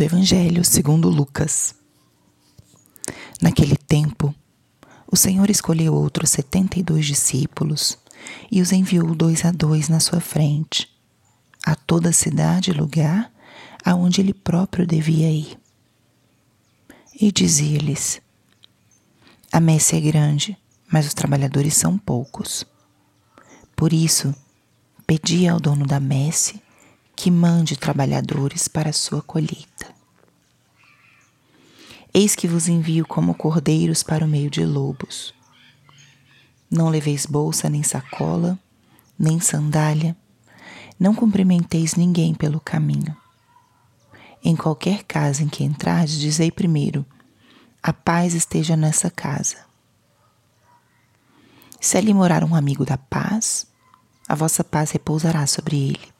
do Evangelho segundo Lucas. Naquele tempo, o Senhor escolheu outros setenta e dois discípulos e os enviou dois a dois na sua frente, a toda a cidade e lugar aonde ele próprio devia ir. E dizia-lhes: A messe é grande, mas os trabalhadores são poucos. Por isso, pedi ao dono da messe que mande trabalhadores para a sua colheita. Eis que vos envio como cordeiros para o meio de lobos. Não leveis bolsa, nem sacola, nem sandália, não cumprimenteis ninguém pelo caminho. Em qualquer casa em que entrardes, dizei primeiro: A paz esteja nessa casa. Se ali morar um amigo da paz, a vossa paz repousará sobre ele.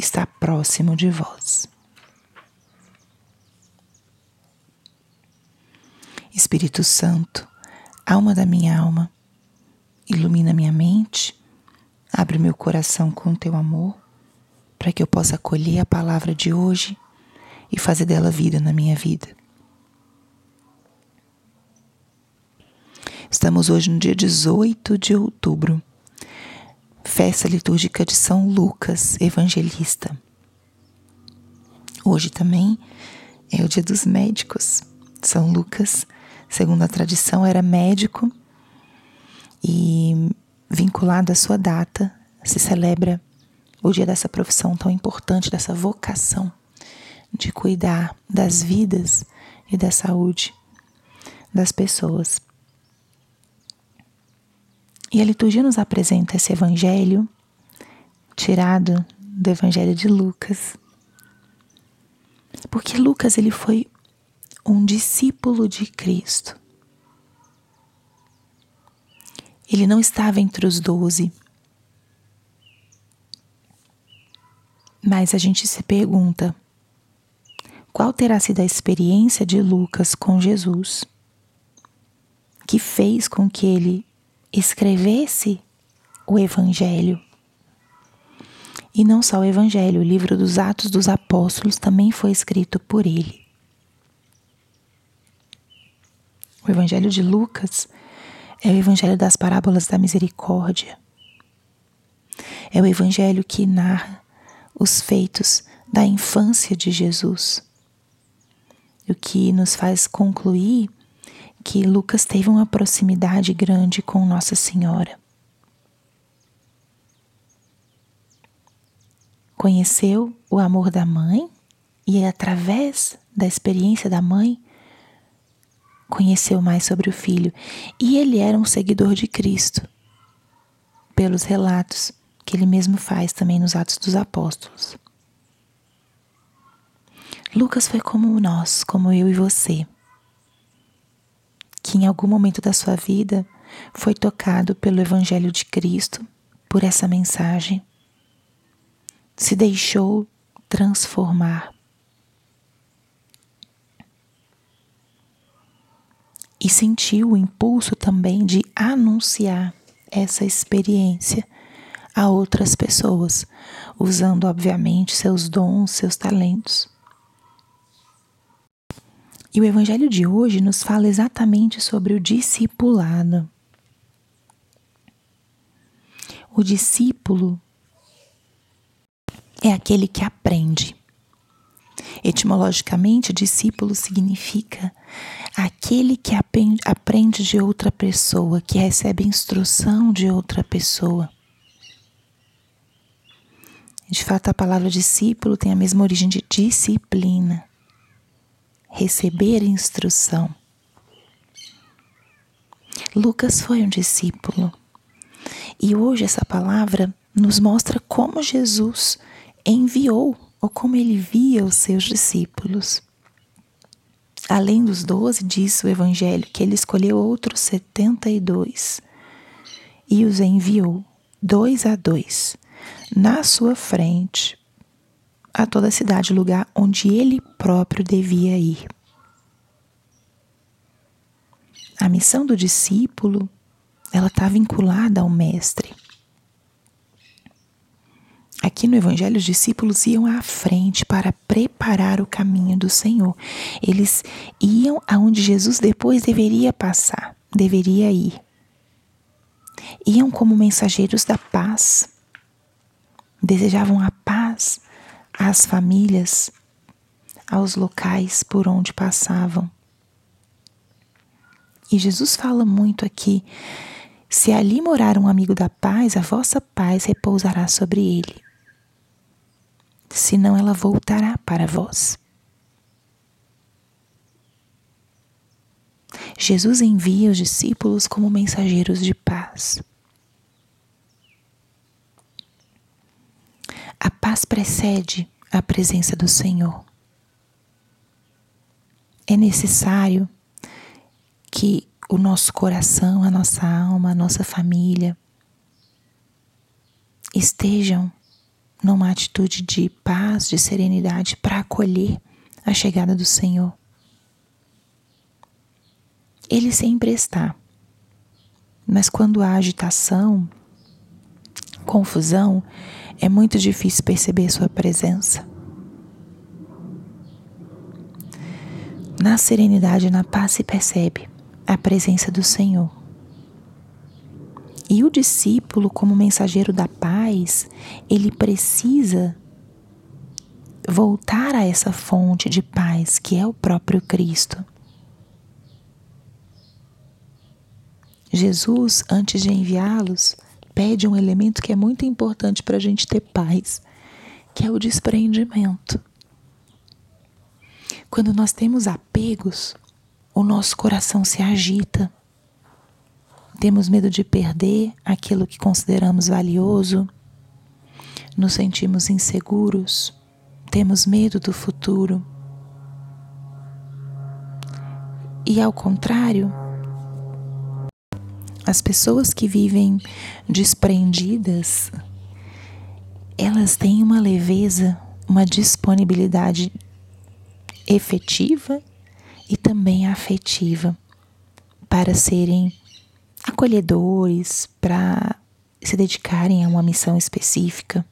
está próximo de vós. Espírito Santo, alma da minha alma, ilumina minha mente, abre meu coração com teu amor, para que eu possa acolher a palavra de hoje e fazer dela vida na minha vida. Estamos hoje no dia 18 de outubro, festa litúrgica de São Lucas Evangelista. Hoje também é o dia dos médicos. São Lucas segundo a tradição, era médico e, vinculado à sua data, se celebra o dia dessa profissão tão importante, dessa vocação de cuidar das vidas e da saúde das pessoas. E a liturgia nos apresenta esse evangelho tirado do evangelho de Lucas. Porque Lucas ele foi um discípulo de Cristo. Ele não estava entre os doze. Mas a gente se pergunta: qual terá sido a experiência de Lucas com Jesus, que fez com que ele escrevesse o Evangelho? E não só o Evangelho, o livro dos Atos dos Apóstolos também foi escrito por ele. O Evangelho de Lucas é o Evangelho das parábolas da misericórdia. É o Evangelho que narra os feitos da infância de Jesus. O que nos faz concluir que Lucas teve uma proximidade grande com Nossa Senhora. Conheceu o amor da mãe e, através da experiência da mãe, conheceu mais sobre o filho e ele era um seguidor de Cristo, pelos relatos que ele mesmo faz também nos Atos dos Apóstolos. Lucas foi como nós, como eu e você, que em algum momento da sua vida foi tocado pelo Evangelho de Cristo, por essa mensagem, se deixou transformar e sentiu o impulso também de anunciar essa experiência a outras pessoas, usando, obviamente, seus dons, seus talentos. E o Evangelho de hoje nos fala exatamente sobre o discipulado. O discípulo é aquele que aprende. Etimologicamente, discípulo significa aquele que aprende de outra pessoa, que recebe instrução de outra pessoa. De fato, a palavra discípulo tem a mesma origem de disciplina, receber instrução. Lucas foi um discípulo. E hoje essa palavra nos mostra como Jesus enviou ou como ele via os seus discípulos. além dos doze, diz o Evangelho, que ele escolheu outros setenta e dois e os enviou, dois a dois, na sua frente, a toda a cidade, lugar onde ele próprio devia ir. A missão do discípulo, ela está vinculada ao mestre. Aqui no Evangelho, os discípulos iam à frente para preparar o caminho do Senhor. Eles iam aonde Jesus depois deveria passar, deveria ir. Iam como mensageiros da paz. Desejavam a paz às famílias, aos locais por onde passavam. E Jesus fala muito aqui: se ali morar um amigo da paz, a vossa paz repousará sobre ele senão ela voltará para vós. Jesus envia os discípulos como mensageiros de paz. A paz precede a presença do Senhor. É necessário que o nosso coração, a nossa alma, a nossa família estejam numa atitude de paz, de serenidade, para acolher a chegada do Senhor. Ele sempre está, mas quando há agitação, confusão, é muito difícil perceber Sua presença. Na serenidade na paz se percebe a presença do Senhor. E o discípulo, como mensageiro da paz, ele precisa voltar a essa fonte de paz que é o próprio Cristo. Jesus, antes de enviá-los, pede um elemento que é muito importante para a gente ter paz, que é o desprendimento. Quando nós temos apegos, o nosso coração se agita temos medo de perder aquilo que consideramos valioso, nos sentimos inseguros, temos medo do futuro. E ao contrário, as pessoas que vivem desprendidas, elas têm uma leveza, uma disponibilidade efetiva e também afetiva para serem acolhedores para se dedicarem a uma missão específica.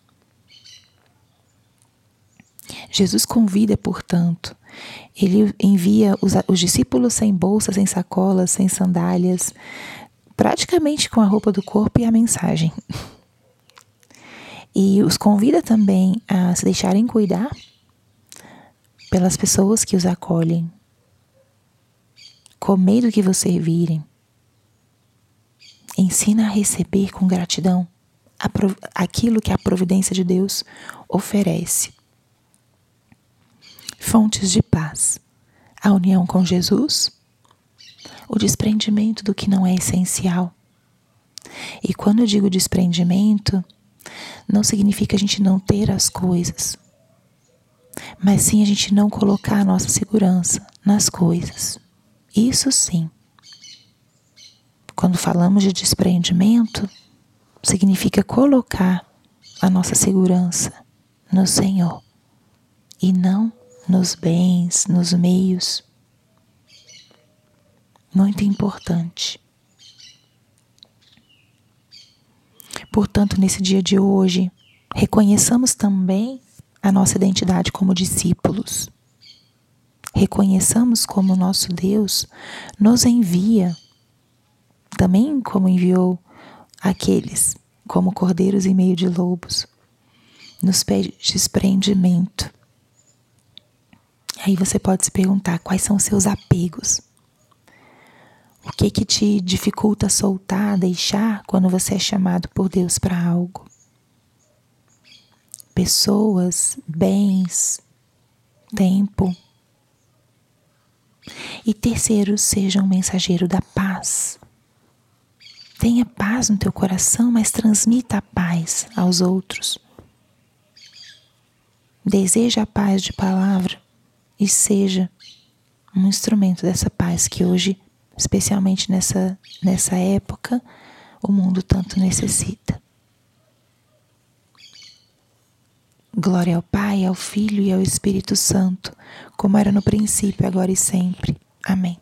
Jesus convida, portanto, ele envia os, os, discípulos sem bolsas, sem sacolas, sem sandálias, praticamente com a roupa do corpo e a mensagem. E os convida também a se deixarem cuidar pelas pessoas que os acolhem, com medo que vos servirem, Ensina a receber com gratidão aquilo que a providência de Deus oferece. Fontes de paz: a união com Jesus, o desprendimento do que não é essencial. E quando eu digo desprendimento, não significa a gente não ter as coisas, mas sim a gente não colocar a nossa segurança nas coisas. Isso sim. Quando falamos de desprendimento, significa colocar a nossa segurança no Senhor e não nos bens, nos meios. Muito importante. Portanto, nesse dia de hoje, reconheçamos também a nossa identidade como discípulos. Reconheçamos como nosso Deus nos envia também como enviou aqueles como cordeiros em meio de lobos, nos pede desprendimento. Aí você pode se perguntar quais são os seus apegos. O que que te dificulta soltar, deixar quando você é chamado por Deus para algo? Pessoas, bens, tempo. E terceiro, seja um mensageiro da paz. Tenha paz no teu coração, mas transmita a paz aos outros. Deseja a paz de palavra e seja um instrumento dessa paz que hoje, especialmente nessa, nessa época, o mundo tanto necessita. Glória ao Pai, ao Filho e ao Espírito Santo, como era no princípio, agora e sempre. Amém.